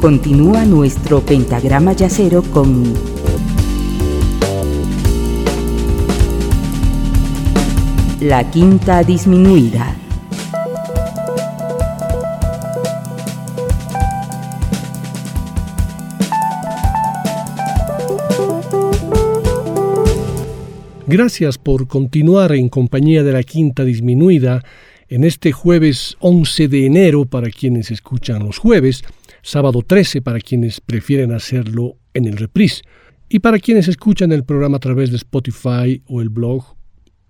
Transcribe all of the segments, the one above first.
Continúa nuestro pentagrama yacero con la quinta disminuida. Gracias por continuar en compañía de la quinta disminuida en este jueves 11 de enero para quienes escuchan los jueves, sábado 13 para quienes prefieren hacerlo en el reprise y para quienes escuchan el programa a través de Spotify o el blog,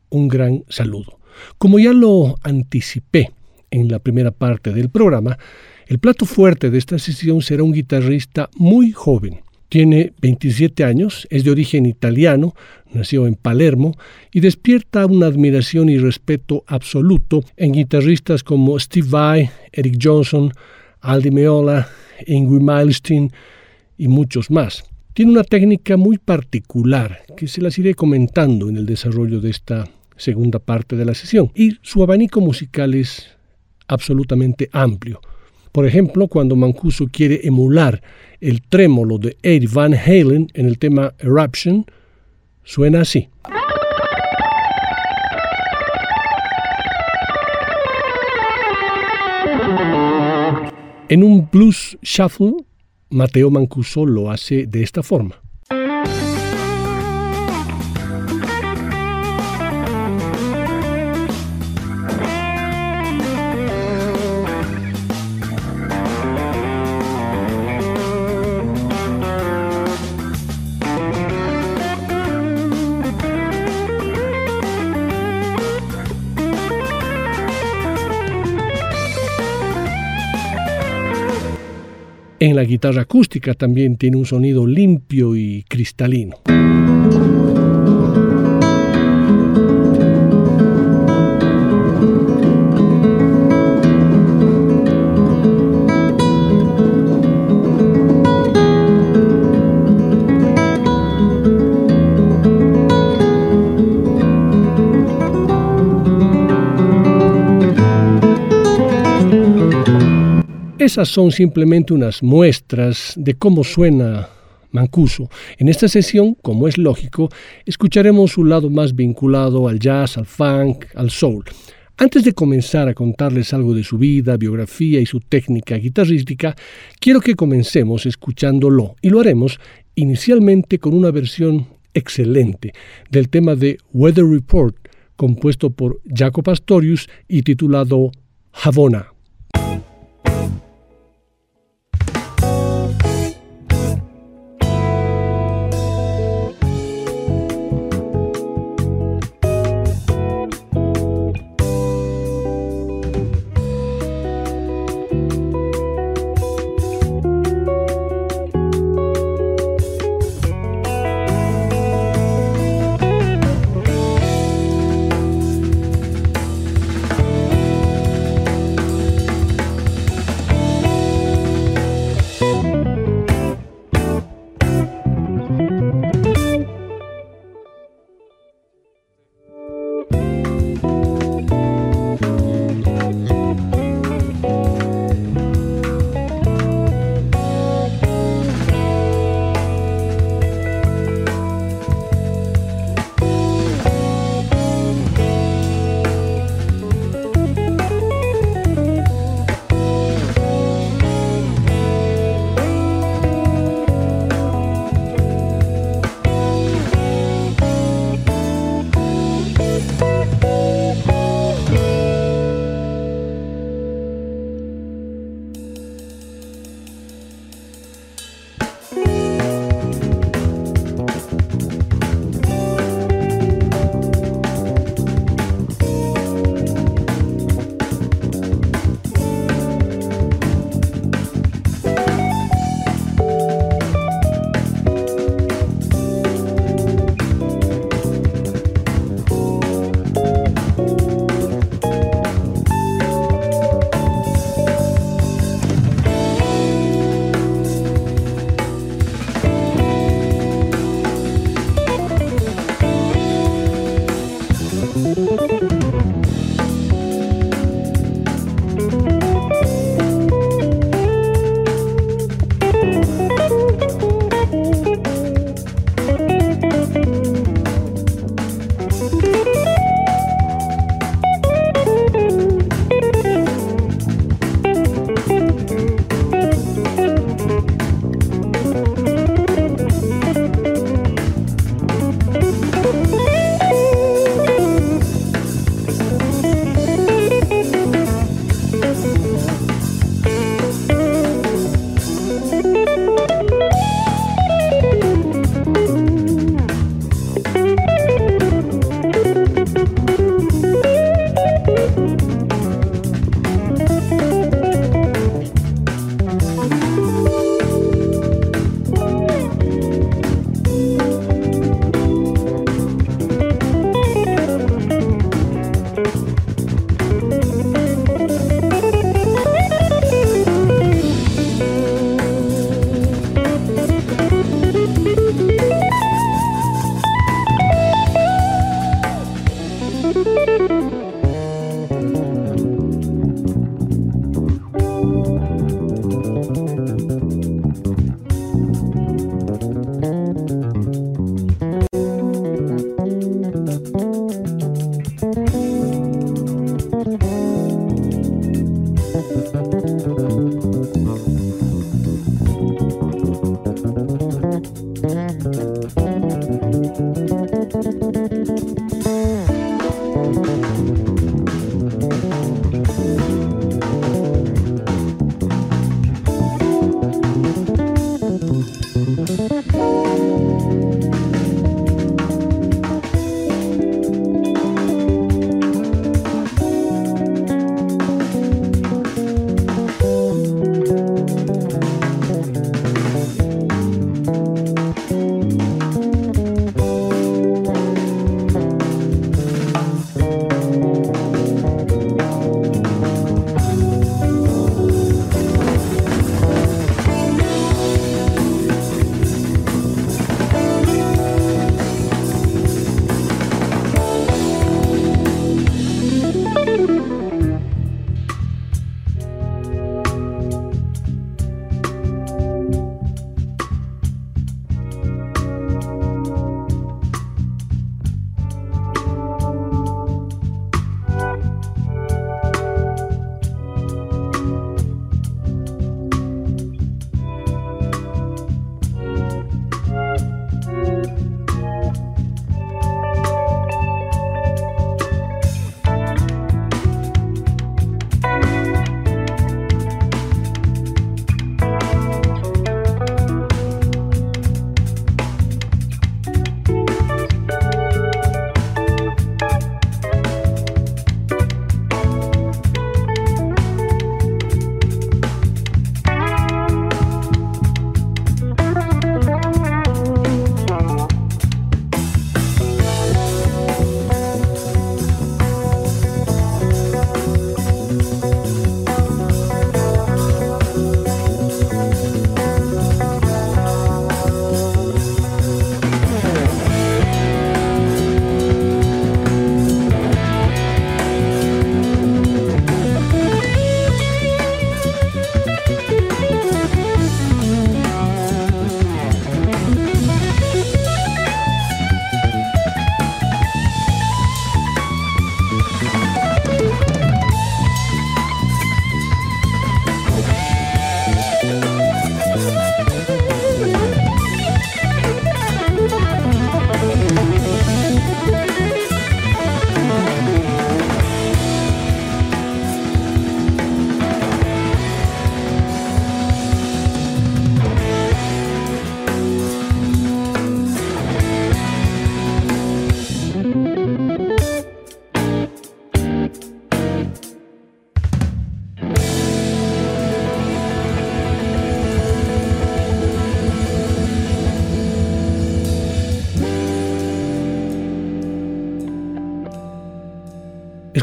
un gran saludo. Como ya lo anticipé en la primera parte del programa, el plato fuerte de esta sesión será un guitarrista muy joven, tiene 27 años, es de origen italiano, nació en Palermo y despierta una admiración y respeto absoluto en guitarristas como Steve Vai, Eric Johnson, Aldi Meola, Ingrid Milestein y muchos más. Tiene una técnica muy particular que se las iré comentando en el desarrollo de esta segunda parte de la sesión y su abanico musical es absolutamente amplio. Por ejemplo, cuando Mancuso quiere emular el trémolo de Eddie Van Halen en el tema Eruption, suena así. En un blues shuffle, Mateo Mancuso lo hace de esta forma. La guitarra acústica también tiene un sonido limpio y cristalino. Esas son simplemente unas muestras de cómo suena Mancuso. En esta sesión, como es lógico, escucharemos su lado más vinculado al jazz, al funk, al soul. Antes de comenzar a contarles algo de su vida, biografía y su técnica guitarrística, quiero que comencemos escuchándolo y lo haremos inicialmente con una versión excelente del tema de Weather Report, compuesto por Jaco Pastorius y titulado Havana.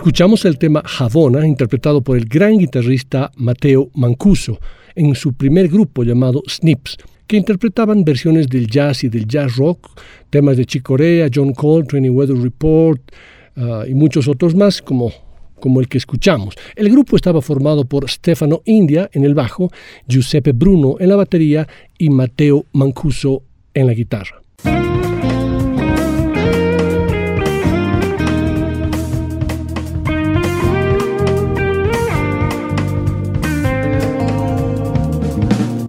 Escuchamos el tema Javona, interpretado por el gran guitarrista Mateo Mancuso, en su primer grupo llamado Snips, que interpretaban versiones del jazz y del jazz rock, temas de Chick Corea, John Coltrane y Weather Report uh, y muchos otros más, como, como el que escuchamos. El grupo estaba formado por Stefano India en el bajo, Giuseppe Bruno en la batería y Mateo Mancuso en la guitarra.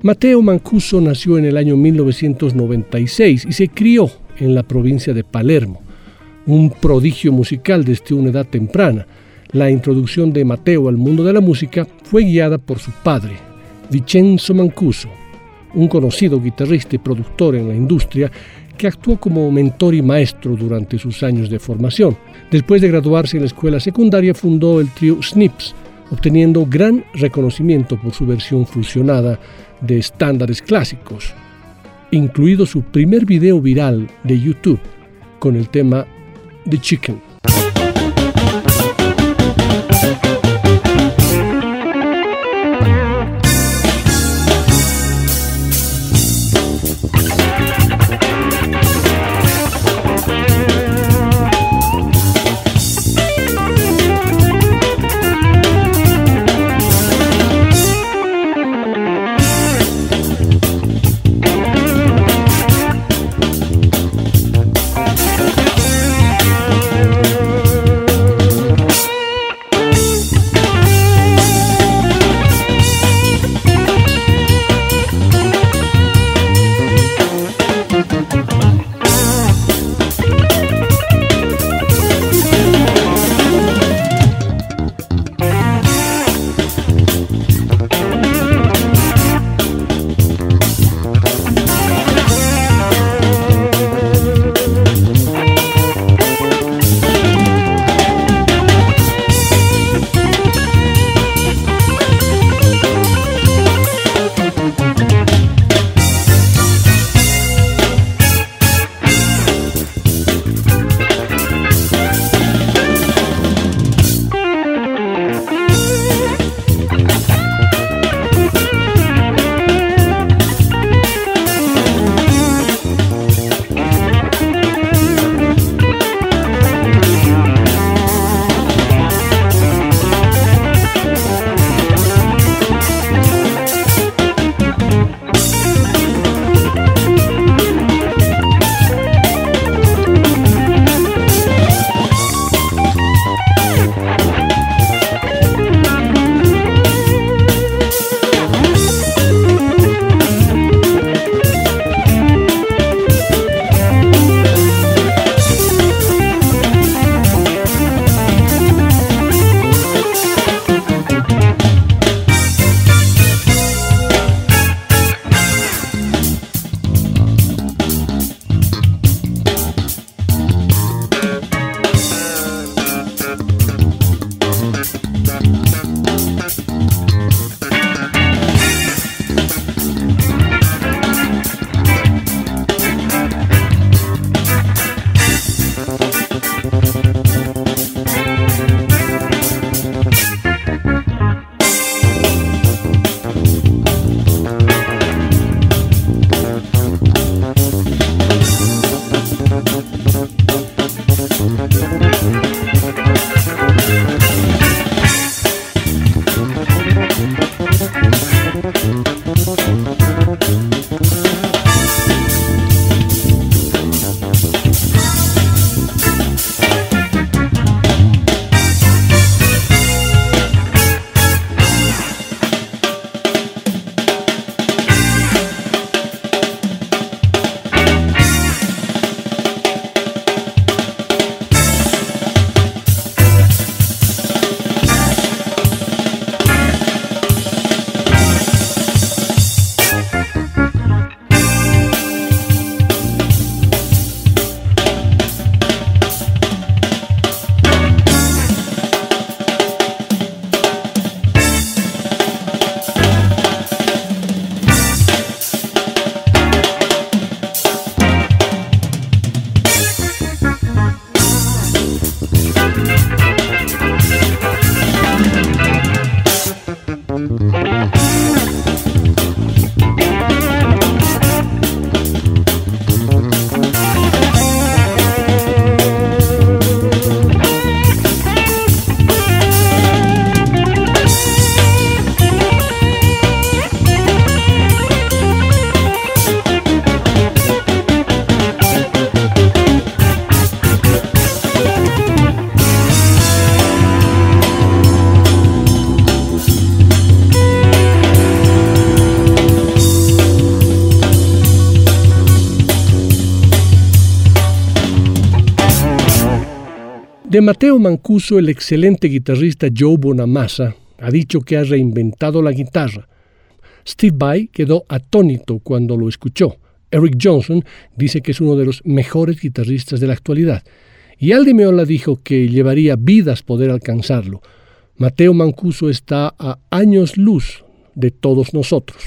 Mateo Mancuso nació en el año 1996 y se crió en la provincia de Palermo, un prodigio musical desde una edad temprana. La introducción de Mateo al mundo de la música fue guiada por su padre, Vincenzo Mancuso, un conocido guitarrista y productor en la industria que actuó como mentor y maestro durante sus años de formación. Después de graduarse en la escuela secundaria fundó el trío Snips, obteniendo gran reconocimiento por su versión fusionada de estándares clásicos, incluido su primer video viral de YouTube con el tema The Chicken. De Mateo Mancuso, el excelente guitarrista Joe Bonamassa ha dicho que ha reinventado la guitarra. Steve Vai quedó atónito cuando lo escuchó. Eric Johnson dice que es uno de los mejores guitarristas de la actualidad. Y Aldi Meola dijo que llevaría vidas poder alcanzarlo. Mateo Mancuso está a años luz de todos nosotros.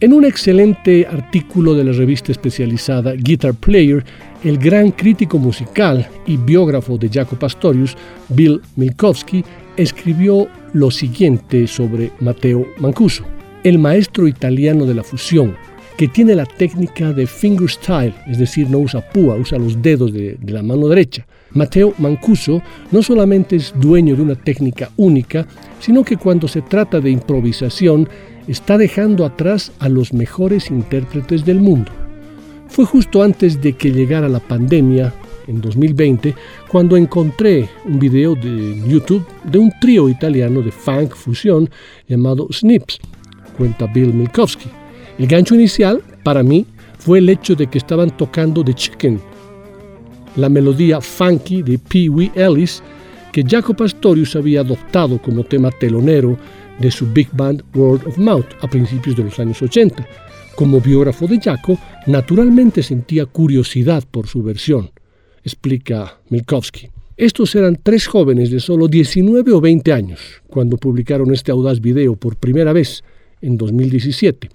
En un excelente artículo de la revista especializada Guitar Player, el gran crítico musical y biógrafo de Jaco Pastorius, Bill Milkowski, escribió lo siguiente sobre Matteo Mancuso, el maestro italiano de la fusión, que tiene la técnica de fingerstyle, es decir, no usa púa, usa los dedos de, de la mano derecha. Matteo Mancuso no solamente es dueño de una técnica única, sino que cuando se trata de improvisación, está dejando atrás a los mejores intérpretes del mundo. Fue justo antes de que llegara la pandemia, en 2020, cuando encontré un video de YouTube de un trío italiano de funk fusión llamado Snips, cuenta Bill Milkowski. El gancho inicial, para mí, fue el hecho de que estaban tocando The Chicken, la melodía funky de Pee Wee Ellis que Jaco Pastorius había adoptado como tema telonero de su big band Word of Mouth a principios de los años 80. Como biógrafo de Jaco, naturalmente sentía curiosidad por su versión, explica Milkowski. Estos eran tres jóvenes de solo 19 o 20 años cuando publicaron este audaz video por primera vez en 2017.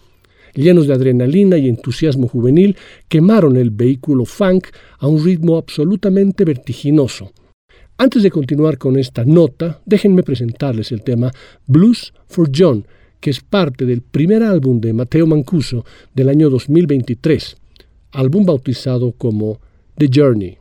Llenos de adrenalina y entusiasmo juvenil, quemaron el vehículo funk a un ritmo absolutamente vertiginoso, antes de continuar con esta nota, déjenme presentarles el tema Blues for John, que es parte del primer álbum de Mateo Mancuso del año 2023, álbum bautizado como The Journey.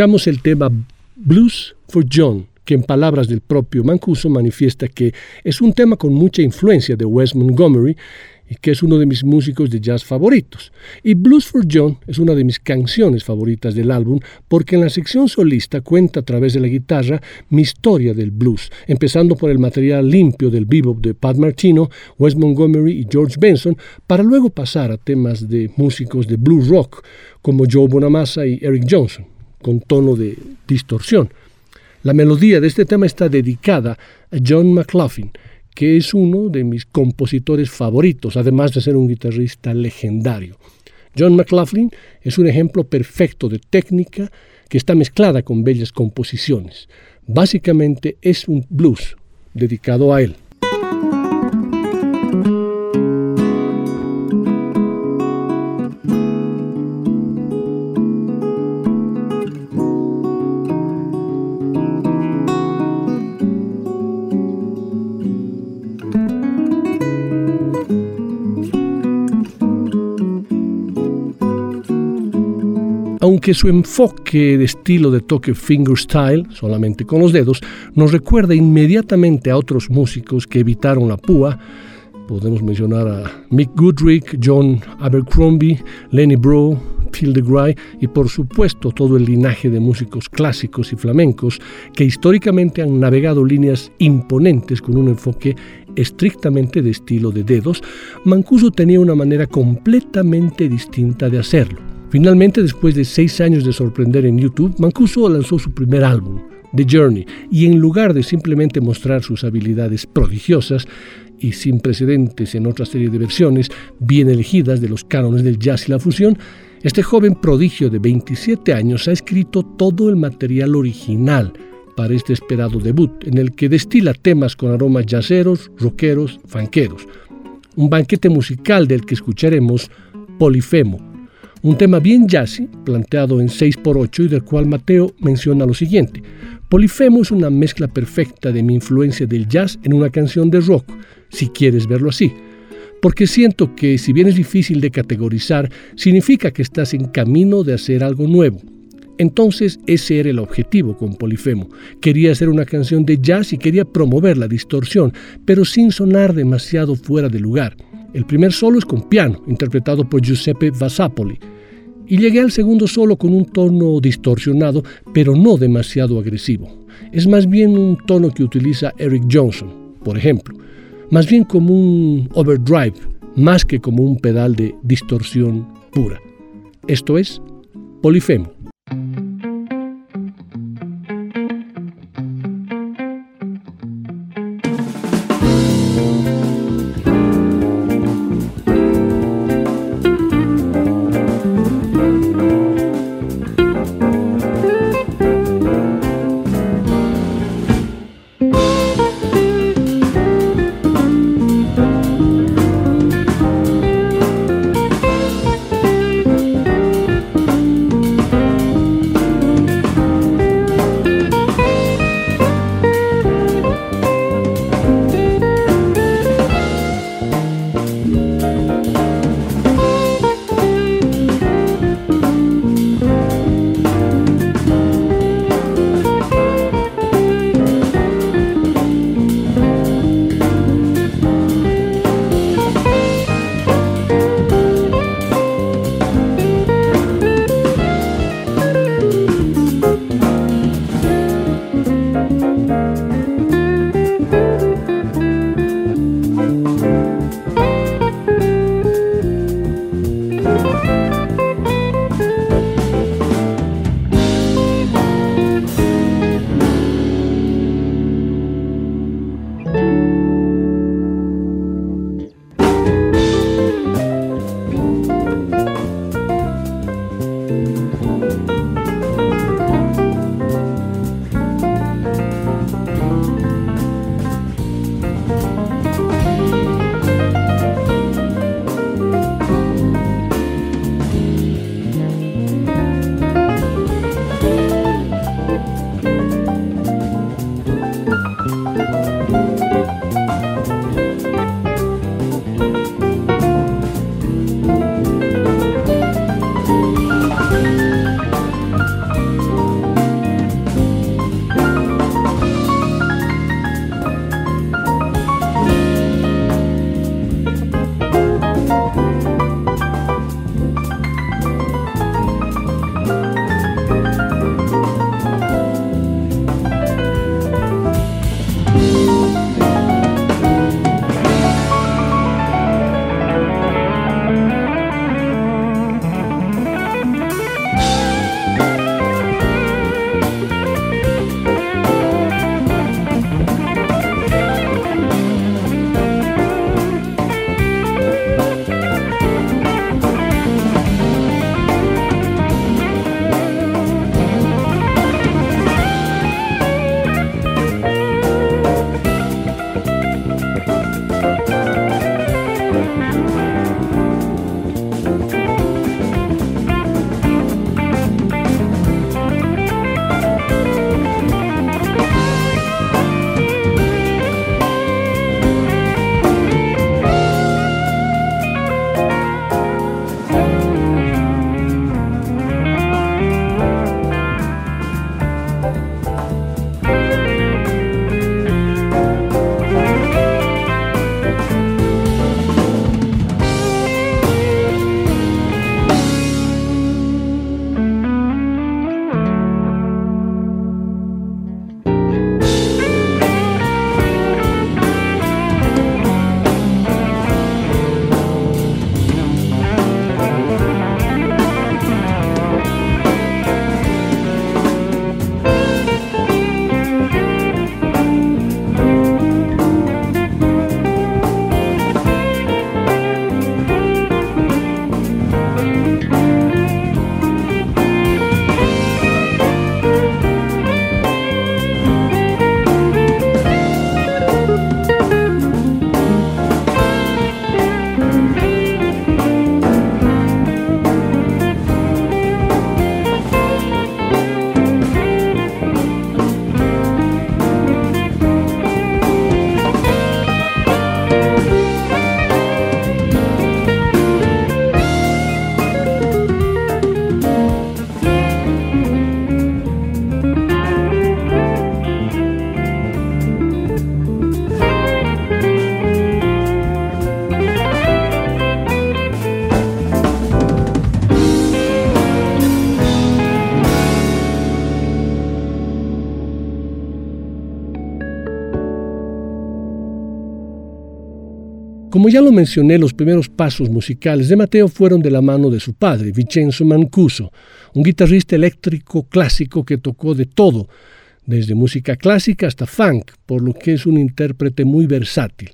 Escuchamos el tema Blues for John, que en palabras del propio Mancuso manifiesta que es un tema con mucha influencia de Wes Montgomery y que es uno de mis músicos de jazz favoritos. Y Blues for John es una de mis canciones favoritas del álbum porque en la sección solista cuenta a través de la guitarra mi historia del blues, empezando por el material limpio del bebop de Pat Martino, Wes Montgomery y George Benson, para luego pasar a temas de músicos de blues rock como Joe Bonamassa y Eric Johnson, con tono de distorsión. La melodía de este tema está dedicada a John McLaughlin, que es uno de mis compositores favoritos, además de ser un guitarrista legendario. John McLaughlin es un ejemplo perfecto de técnica que está mezclada con bellas composiciones. Básicamente es un blues dedicado a él. Aunque su enfoque de estilo de toque fingerstyle, solamente con los dedos, nos recuerda inmediatamente a otros músicos que evitaron la púa. Podemos mencionar a Mick Goodrick, John Abercrombie, Lenny Breau, Phil DeGray y por supuesto todo el linaje de músicos clásicos y flamencos que históricamente han navegado líneas imponentes con un enfoque estrictamente de estilo de dedos, Mancuso tenía una manera completamente distinta de hacerlo. Finalmente, después de seis años de sorprender en YouTube, Mancuso lanzó su primer álbum, The Journey, y en lugar de simplemente mostrar sus habilidades prodigiosas y sin precedentes en otra serie de versiones bien elegidas de los cánones del jazz y la fusión, este joven prodigio de 27 años ha escrito todo el material original para este esperado debut, en el que destila temas con aromas jazzeros, rockeros, fanqueros. Un banquete musical del que escucharemos Polifemo, un tema bien jazzy, planteado en 6x8 y del cual Mateo menciona lo siguiente. Polifemo es una mezcla perfecta de mi influencia del jazz en una canción de rock, si quieres verlo así. Porque siento que si bien es difícil de categorizar, significa que estás en camino de hacer algo nuevo. Entonces ese era el objetivo con Polifemo. Quería hacer una canción de jazz y quería promover la distorsión, pero sin sonar demasiado fuera de lugar. El primer solo es con piano, interpretado por Giuseppe Vasapoli, y llegué al segundo solo con un tono distorsionado, pero no demasiado agresivo. Es más bien un tono que utiliza Eric Johnson, por ejemplo, más bien como un overdrive, más que como un pedal de distorsión pura. Esto es Polifemo. Como ya lo mencioné, los primeros pasos musicales de Mateo fueron de la mano de su padre, Vincenzo Mancuso, un guitarrista eléctrico clásico que tocó de todo, desde música clásica hasta funk, por lo que es un intérprete muy versátil.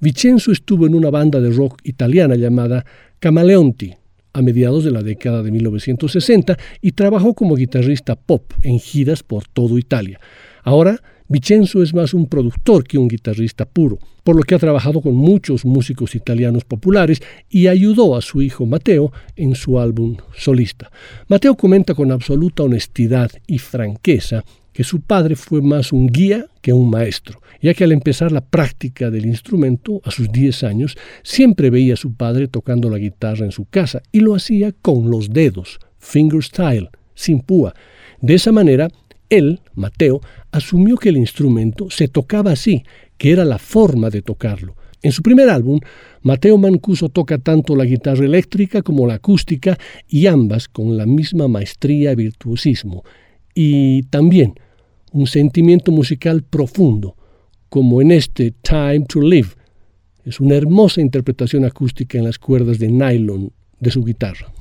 Vincenzo estuvo en una banda de rock italiana llamada Camaleonti a mediados de la década de 1960 y trabajó como guitarrista pop en giras por todo Italia. Ahora Vicenzo es más un productor que un guitarrista puro, por lo que ha trabajado con muchos músicos italianos populares y ayudó a su hijo Mateo en su álbum solista. Mateo comenta con absoluta honestidad y franqueza que su padre fue más un guía que un maestro, ya que al empezar la práctica del instrumento, a sus 10 años, siempre veía a su padre tocando la guitarra en su casa y lo hacía con los dedos, fingerstyle, sin púa. De esa manera, él, Mateo, asumió que el instrumento se tocaba así, que era la forma de tocarlo. En su primer álbum, Mateo Mancuso toca tanto la guitarra eléctrica como la acústica y ambas con la misma maestría y virtuosismo. Y también un sentimiento musical profundo, como en este Time to Live. Es una hermosa interpretación acústica en las cuerdas de nylon de su guitarra.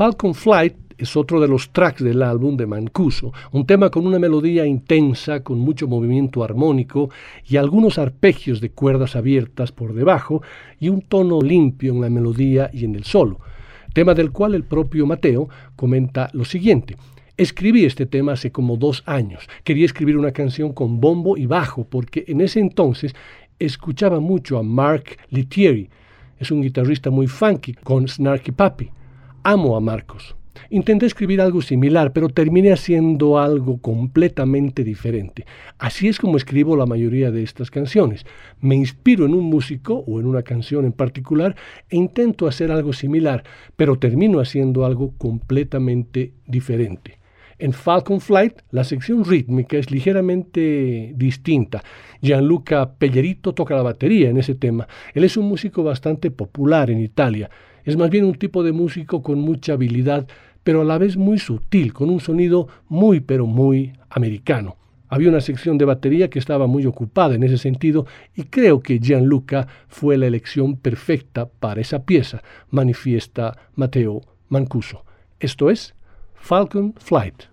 Falcon Flight es otro de los tracks del álbum de Mancuso, un tema con una melodía intensa, con mucho movimiento armónico y algunos arpegios de cuerdas abiertas por debajo y un tono limpio en la melodía y en el solo, tema del cual el propio Mateo comenta lo siguiente. Escribí este tema hace como dos años. Quería escribir una canción con bombo y bajo porque en ese entonces escuchaba mucho a Mark Litieri. Es un guitarrista muy funky con Snarky Papi. Amo a Marcos. Intenté escribir algo similar, pero terminé haciendo algo completamente diferente. Así es como escribo la mayoría de estas canciones. Me inspiro en un músico o en una canción en particular e intento hacer algo similar, pero termino haciendo algo completamente diferente. En Falcon Flight, la sección rítmica es ligeramente distinta. Gianluca Pellerito toca la batería en ese tema. Él es un músico bastante popular en Italia. Es más bien un tipo de músico con mucha habilidad, pero a la vez muy sutil, con un sonido muy pero muy americano. Había una sección de batería que estaba muy ocupada en ese sentido y creo que Gianluca fue la elección perfecta para esa pieza, manifiesta Mateo Mancuso. Esto es Falcon Flight.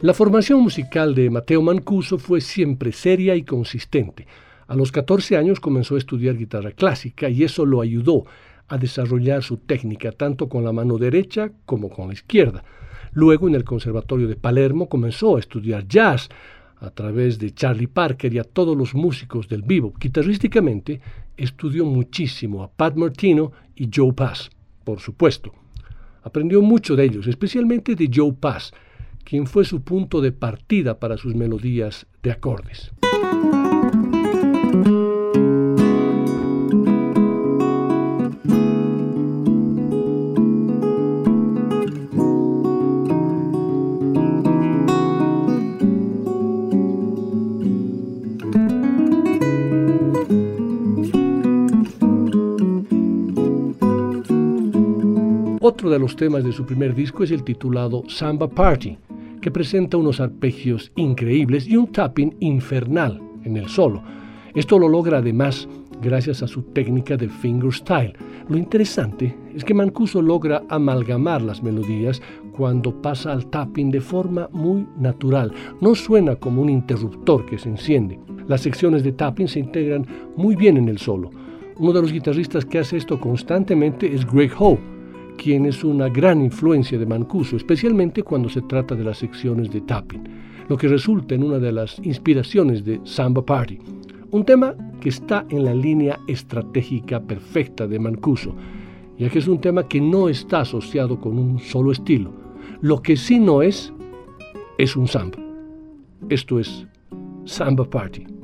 La formación musical de Mateo Mancuso fue siempre seria y consistente. A los 14 años comenzó a estudiar guitarra clásica y eso lo ayudó a desarrollar su técnica tanto con la mano derecha como con la izquierda. Luego en el Conservatorio de Palermo comenzó a estudiar jazz a través de Charlie Parker y a todos los músicos del vivo. Guitarrísticamente estudió muchísimo a Pat Martino y Joe Pass, por supuesto. Aprendió mucho de ellos, especialmente de Joe Pass, quien fue su punto de partida para sus melodías de acordes. Otro de los temas de su primer disco es el titulado Samba Party, que presenta unos arpegios increíbles y un tapping infernal en el solo. Esto lo logra además gracias a su técnica de fingerstyle. Lo interesante es que Mancuso logra amalgamar las melodías cuando pasa al tapping de forma muy natural. No suena como un interruptor que se enciende. Las secciones de tapping se integran muy bien en el solo. Uno de los guitarristas que hace esto constantemente es Greg Howe, quien es una gran influencia de Mancuso, especialmente cuando se trata de las secciones de tapping, lo que resulta en una de las inspiraciones de Samba Party. Un tema que está en la línea estratégica perfecta de Mancuso, ya que es un tema que no está asociado con un solo estilo. Lo que sí no es, es un samba. Esto es Samba Party.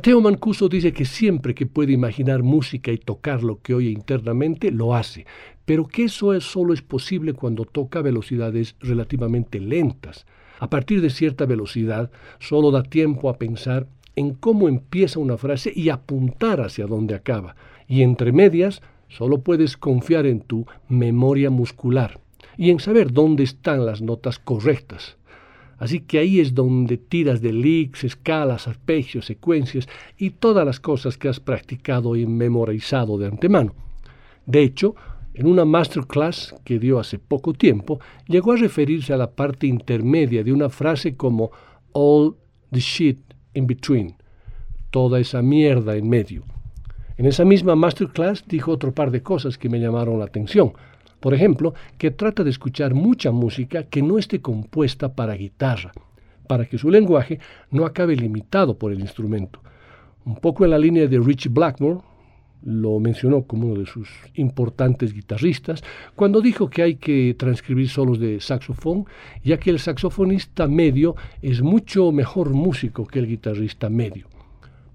Mateo Mancuso dice que siempre que puede imaginar música y tocar lo que oye internamente, lo hace, pero que eso es, solo es posible cuando toca velocidades relativamente lentas. A partir de cierta velocidad, solo da tiempo a pensar en cómo empieza una frase y apuntar hacia dónde acaba. Y entre medias, solo puedes confiar en tu memoria muscular y en saber dónde están las notas correctas. Así que ahí es donde tiras de licks, escalas, arpegios, secuencias y todas las cosas que has practicado y memorizado de antemano. De hecho, En una masterclass que dio hace poco tiempo, llegó a referirse a la parte intermedia de una frase como all the shit in between, toda esa mierda en medio. En esa misma masterclass dijo otro par de cosas que me llamaron la atención. Por ejemplo, que trata de escuchar mucha música que no esté compuesta para guitarra, para que su lenguaje no acabe limitado por el instrumento. Un poco en la línea de Richie Blackmore, lo mencionó como uno de sus importantes guitarristas, cuando dijo que hay que transcribir solos de saxofón, ya que el saxofonista medio es mucho mejor músico que el guitarrista medio.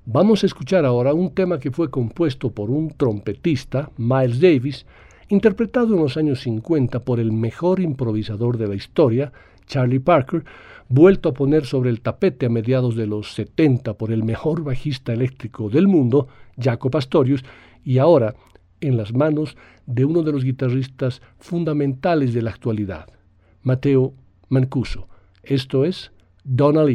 Vamos a escuchar ahora un tema que fue compuesto por un trompetista, Miles Davis, interpretado en los años 50 por el mejor improvisador de la historia, Charlie Parker, vuelto a poner sobre el tapete a mediados de los 70 por el mejor bajista eléctrico del mundo, Jaco Pastorius, y ahora en las manos de uno de los guitarristas fundamentales de la actualidad, Mateo Mancuso. Esto es Donna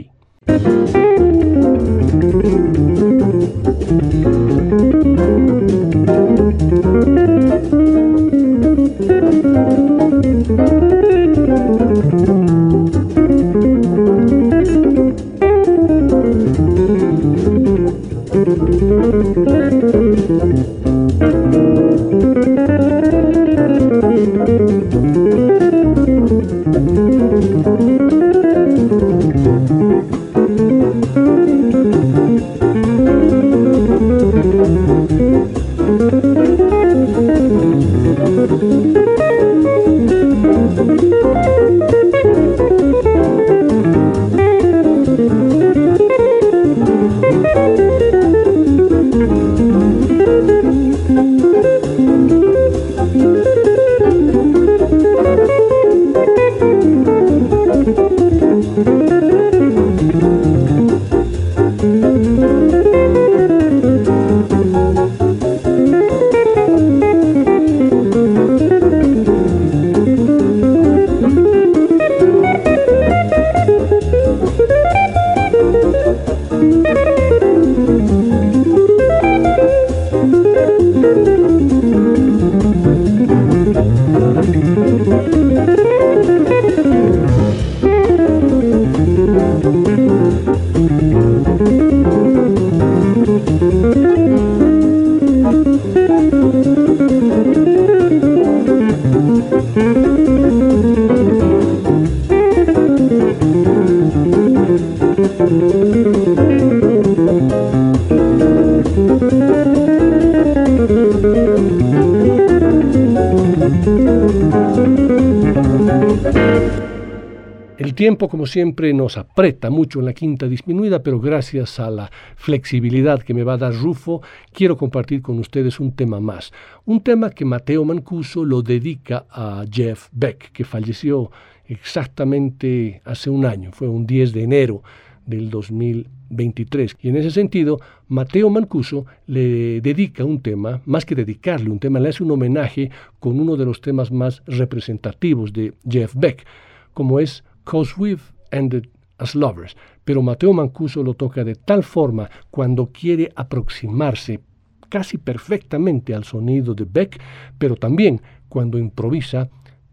como siempre, nos aprieta mucho en la quinta disminuida, pero gracias a la flexibilidad que me va a dar Rufo, quiero compartir con ustedes un tema más. Un tema que Mateo Mancuso lo dedica a Jeff Beck, que falleció exactamente hace un año, fue un 10 de enero del 2023. Y en ese sentido, Mateo Mancuso le dedica un tema, más que dedicarle un tema, le hace un homenaje con uno de los temas más representativos de Jeff Beck, como es Cause We've Ended as Lovers, pero Mateo Mancuso lo toca de tal forma cuando quiere aproximarse casi perfectamente al sonido de Beck, pero también cuando improvisa,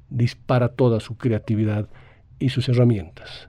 dispara toda su creatividad y sus herramientas.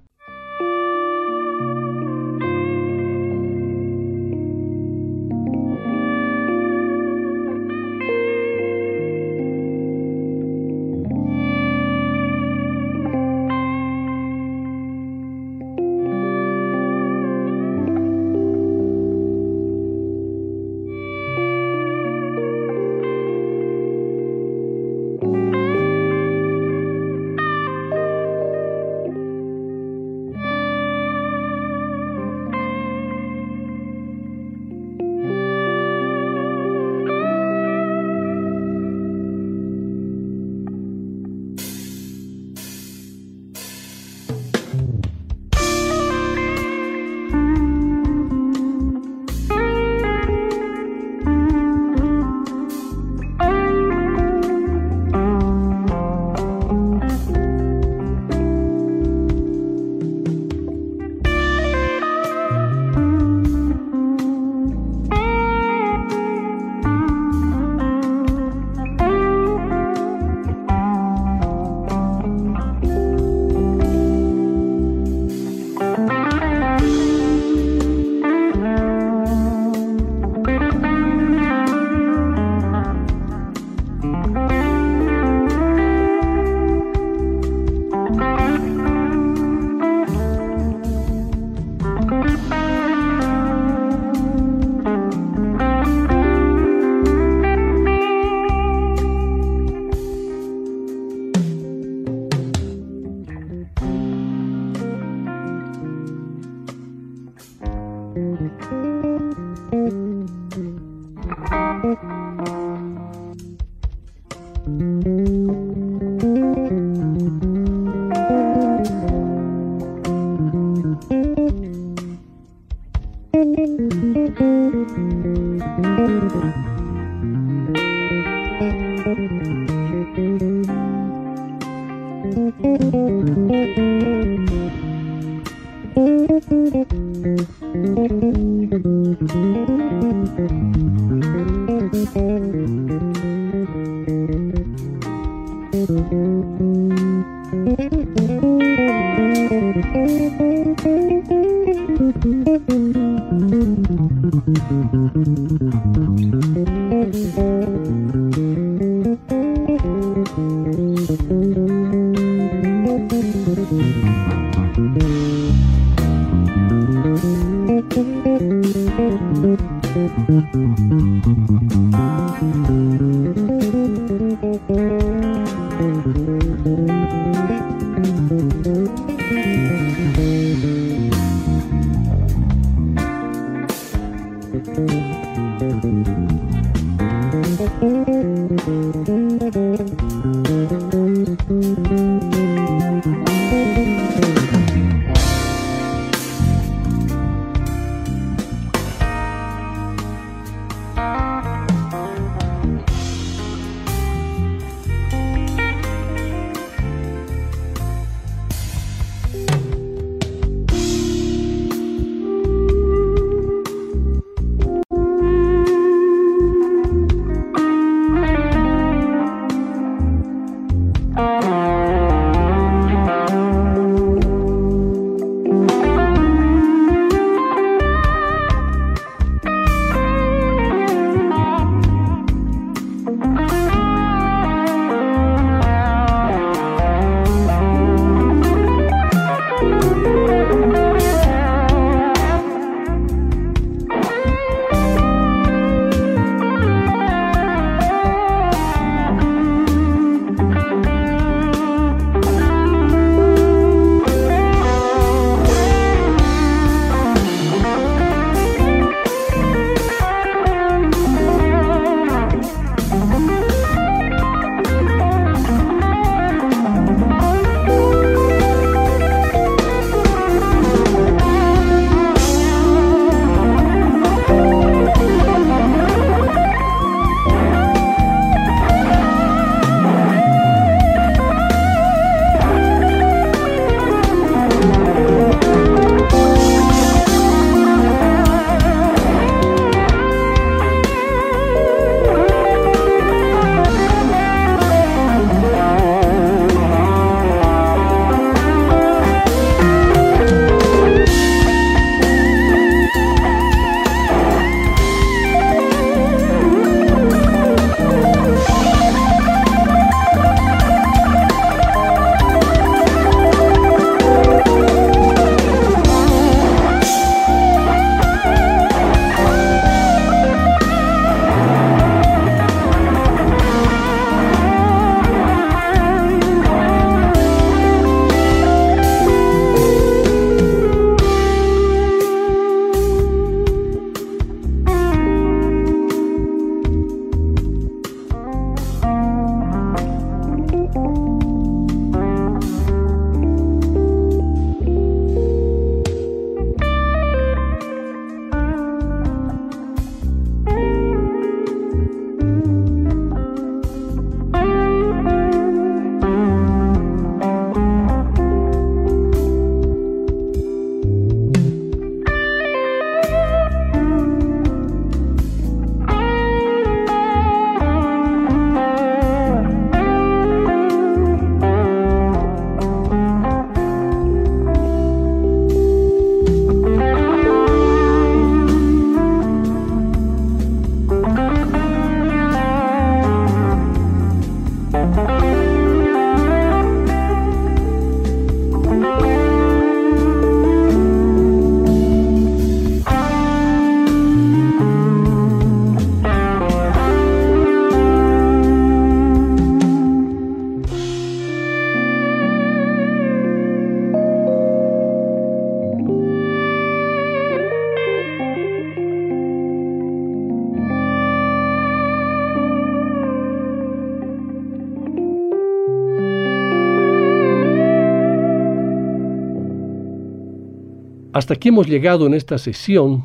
Hasta aquí hemos llegado en esta sesión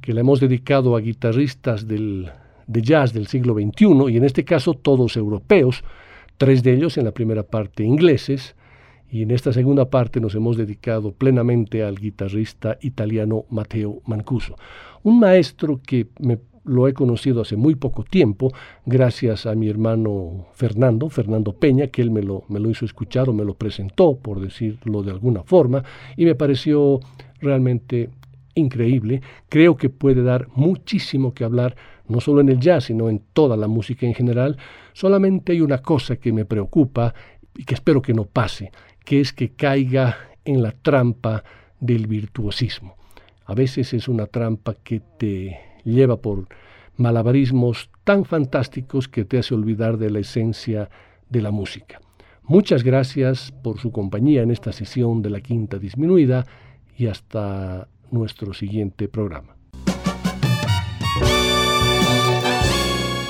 que la hemos dedicado a guitarristas del, de jazz del siglo XXI y en este caso todos europeos, tres de ellos en la primera parte ingleses, y en esta segunda parte nos hemos dedicado plenamente al guitarrista italiano Matteo Mancuso, un maestro que me lo he conocido hace muy poco tiempo, gracias a mi hermano Fernando, Fernando Peña, que él me lo, me lo hizo escuchar o me lo presentó, por decirlo de alguna forma, y me pareció realmente increíble. Creo que puede dar muchísimo que hablar, no solo en el jazz, sino en toda la música en general. Solamente hay una cosa que me preocupa y que espero que no pase, que es que caiga en la trampa del virtuosismo. A veces es una trampa que te lleva por malabarismos tan fantásticos que te hace olvidar de la esencia de la música. Muchas gracias por su compañía en esta sesión de la quinta disminuida y hasta nuestro siguiente programa.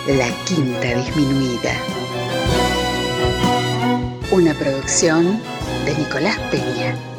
La quinta disminuida. Una producción de Nicolás Peña.